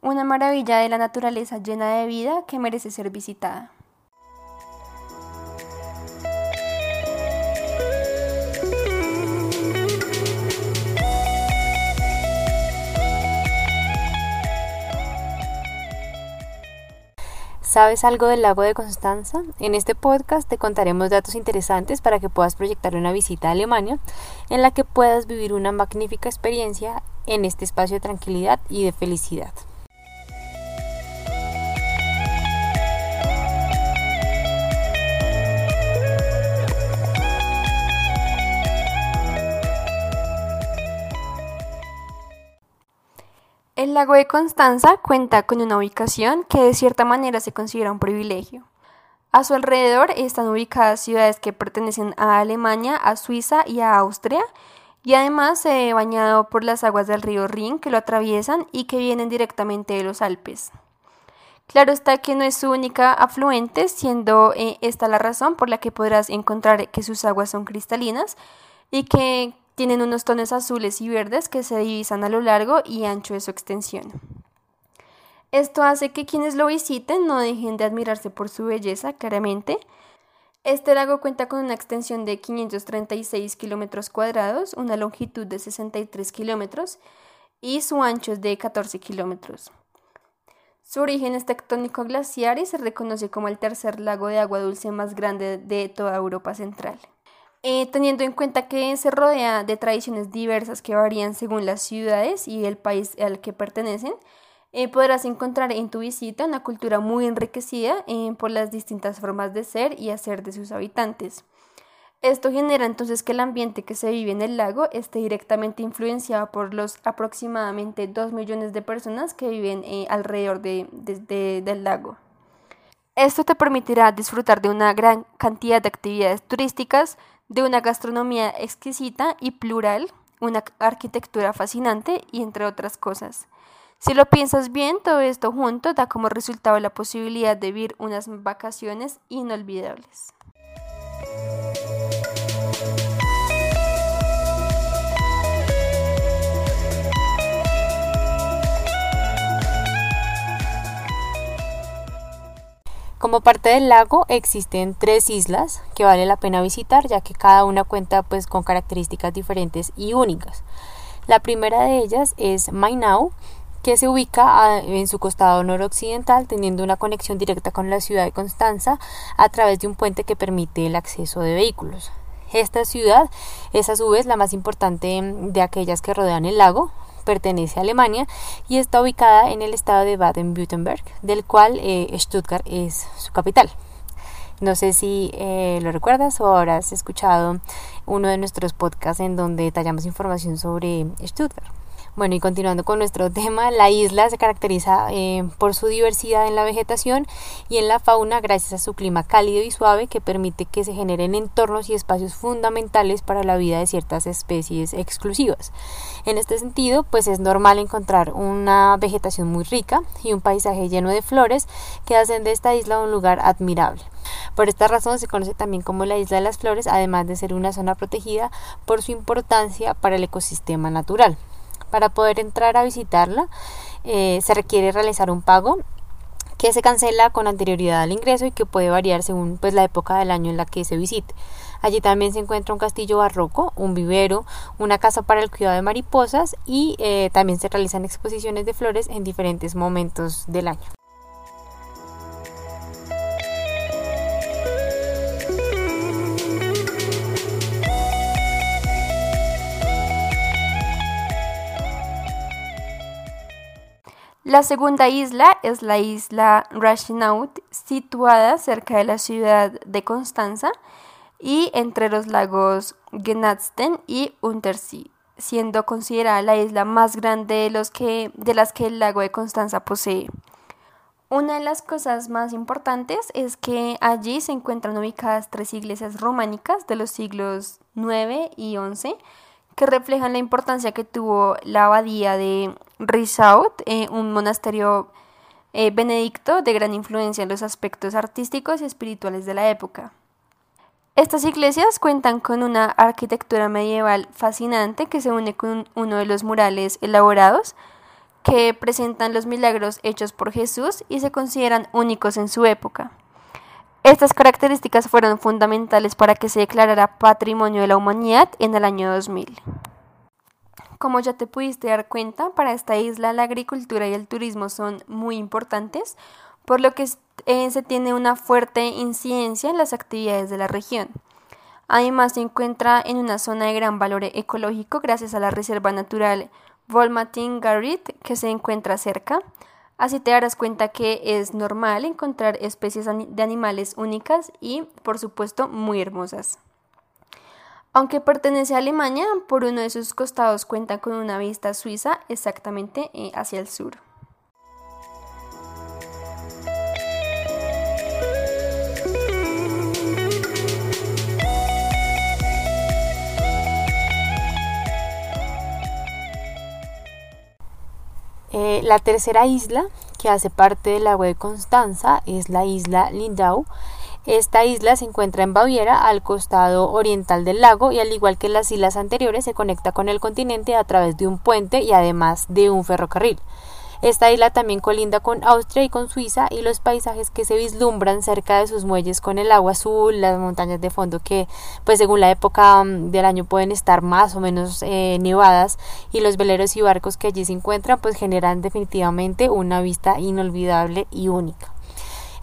una maravilla de la naturaleza llena de vida que merece ser visitada. ¿Sabes algo del lago de Constanza? En este podcast te contaremos datos interesantes para que puedas proyectar una visita a Alemania en la que puedas vivir una magnífica experiencia en este espacio de tranquilidad y de felicidad. El lago de Constanza cuenta con una ubicación que de cierta manera se considera un privilegio. A su alrededor están ubicadas ciudades que pertenecen a Alemania, a Suiza y a Austria, y además se ve bañado por las aguas del río Rin que lo atraviesan y que vienen directamente de los Alpes. Claro está que no es su única afluente, siendo eh, esta la razón por la que podrás encontrar que sus aguas son cristalinas y que tienen unos tonos azules y verdes que se divisan a lo largo y ancho de su extensión. Esto hace que quienes lo visiten no dejen de admirarse por su belleza, claramente, este lago cuenta con una extensión de 536 kilómetros cuadrados, una longitud de 63 kilómetros y su ancho es de 14 kilómetros. Su origen es tectónico glaciar y se reconoce como el tercer lago de agua dulce más grande de toda Europa Central. Eh, teniendo en cuenta que se rodea de tradiciones diversas que varían según las ciudades y el país al que pertenecen, eh, podrás encontrar en tu visita una cultura muy enriquecida eh, por las distintas formas de ser y hacer de sus habitantes. Esto genera entonces que el ambiente que se vive en el lago esté directamente influenciado por los aproximadamente 2 millones de personas que viven eh, alrededor del lago. Esto te permitirá disfrutar de una gran cantidad de actividades turísticas, de una gastronomía exquisita y plural, una arquitectura fascinante y entre otras cosas. Si lo piensas bien, todo esto junto da como resultado la posibilidad de vivir unas vacaciones inolvidables. Como parte del lago existen tres islas que vale la pena visitar ya que cada una cuenta pues con características diferentes y únicas. La primera de ellas es Mainau, que se ubica en su costado noroccidental, teniendo una conexión directa con la ciudad de Constanza a través de un puente que permite el acceso de vehículos. Esta ciudad es a su vez la más importante de aquellas que rodean el lago, pertenece a Alemania y está ubicada en el estado de Baden-Württemberg, del cual eh, Stuttgart es su capital. No sé si eh, lo recuerdas o habrás escuchado uno de nuestros podcasts en donde detallamos información sobre Stuttgart. Bueno, y continuando con nuestro tema, la isla se caracteriza eh, por su diversidad en la vegetación y en la fauna gracias a su clima cálido y suave que permite que se generen entornos y espacios fundamentales para la vida de ciertas especies exclusivas. En este sentido, pues es normal encontrar una vegetación muy rica y un paisaje lleno de flores que hacen de esta isla un lugar admirable. Por esta razón se conoce también como la Isla de las Flores, además de ser una zona protegida por su importancia para el ecosistema natural. Para poder entrar a visitarla eh, se requiere realizar un pago que se cancela con anterioridad al ingreso y que puede variar según pues, la época del año en la que se visite. Allí también se encuentra un castillo barroco, un vivero, una casa para el cuidado de mariposas y eh, también se realizan exposiciones de flores en diferentes momentos del año. La segunda isla es la isla Rashinaut, situada cerca de la ciudad de Constanza y entre los lagos Genatsten y Untersee, siendo considerada la isla más grande de, los que, de las que el lago de Constanza posee. Una de las cosas más importantes es que allí se encuentran ubicadas tres iglesias románicas de los siglos IX y XI que reflejan la importancia que tuvo la abadía de Risaut, eh, un monasterio eh, benedicto de gran influencia en los aspectos artísticos y espirituales de la época. Estas iglesias cuentan con una arquitectura medieval fascinante que se une con uno de los murales elaborados que presentan los milagros hechos por Jesús y se consideran únicos en su época. Estas características fueron fundamentales para que se declarara Patrimonio de la Humanidad en el año 2000. Como ya te pudiste dar cuenta, para esta isla la agricultura y el turismo son muy importantes, por lo que eh, se tiene una fuerte incidencia en las actividades de la región. Además, se encuentra en una zona de gran valor ecológico gracias a la Reserva Natural Volmatin Garrit que se encuentra cerca. Así te darás cuenta que es normal encontrar especies de animales únicas y, por supuesto, muy hermosas. Aunque pertenece a Alemania, por uno de sus costados cuenta con una vista suiza exactamente eh, hacia el sur. Eh, la tercera isla que hace parte del lago de Constanza es la isla Lindau. Esta isla se encuentra en Baviera, al costado oriental del lago, y al igual que las islas anteriores, se conecta con el continente a través de un puente y además de un ferrocarril. Esta isla también colinda con Austria y con Suiza y los paisajes que se vislumbran cerca de sus muelles con el agua azul, las montañas de fondo que pues según la época mm, del año pueden estar más o menos eh, nevadas y los veleros y barcos que allí se encuentran pues generan definitivamente una vista inolvidable y única.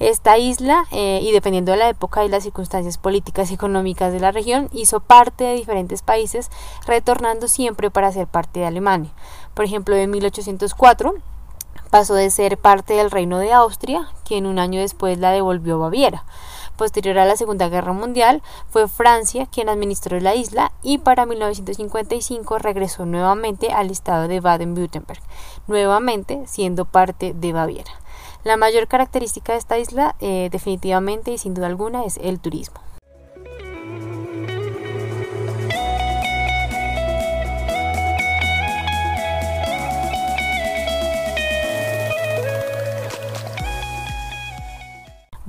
Esta isla, eh, y dependiendo de la época y las circunstancias políticas y económicas de la región, hizo parte de diferentes países, retornando siempre para ser parte de Alemania. Por ejemplo, en 1804 pasó de ser parte del reino de Austria, quien un año después la devolvió a Baviera. Posterior a la Segunda Guerra Mundial, fue Francia quien administró la isla y para 1955 regresó nuevamente al estado de Baden-Württemberg, nuevamente siendo parte de Baviera. La mayor característica de esta isla, eh, definitivamente y sin duda alguna, es el turismo.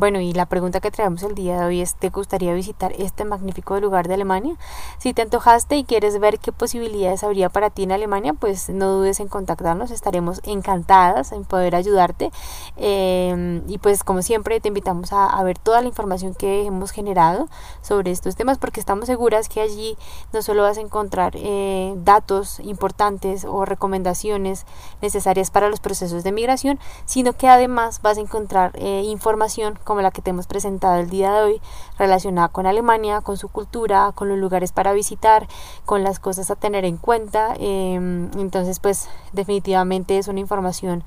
Bueno, y la pregunta que traemos el día de hoy es, ¿te gustaría visitar este magnífico lugar de Alemania? Si te antojaste y quieres ver qué posibilidades habría para ti en Alemania, pues no dudes en contactarnos, estaremos encantadas en poder ayudarte. Em, y pues como siempre te invitamos a, ver toda la información que hemos generado sobre estos temas porque estamos seguras que allí no solo vas a encontrar eh, datos importantes o recomendaciones necesarias para los procesos de migración, sino que además vas a encontrar eh, información como la que te hemos presentado el día de hoy, relacionada con Alemania, con su cultura, con los lugares para visitar, con las cosas a tener en cuenta. Em, entonces, pues definitivamente es una información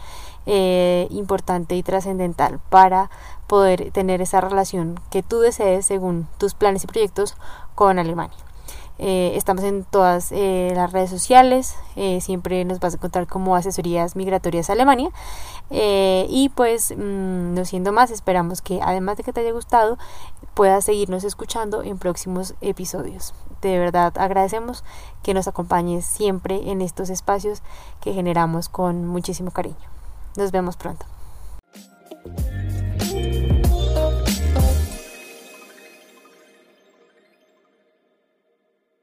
eh, importante y trascendental para poder tener esa relación que tú desees según tus planes y proyectos con Alemania. Eh, estamos en todas eh, las redes sociales, eh, siempre nos vas a encontrar como asesorías migratorias a Alemania. y pues, mm, no siendo más, esperamos que además de que te haya gustado, puedas seguirnos escuchando en próximos episodios. De verdad agradecemos que nos acompañes siempre en estos espacios que generamos con muchísimo cariño. Nos vemos pronto.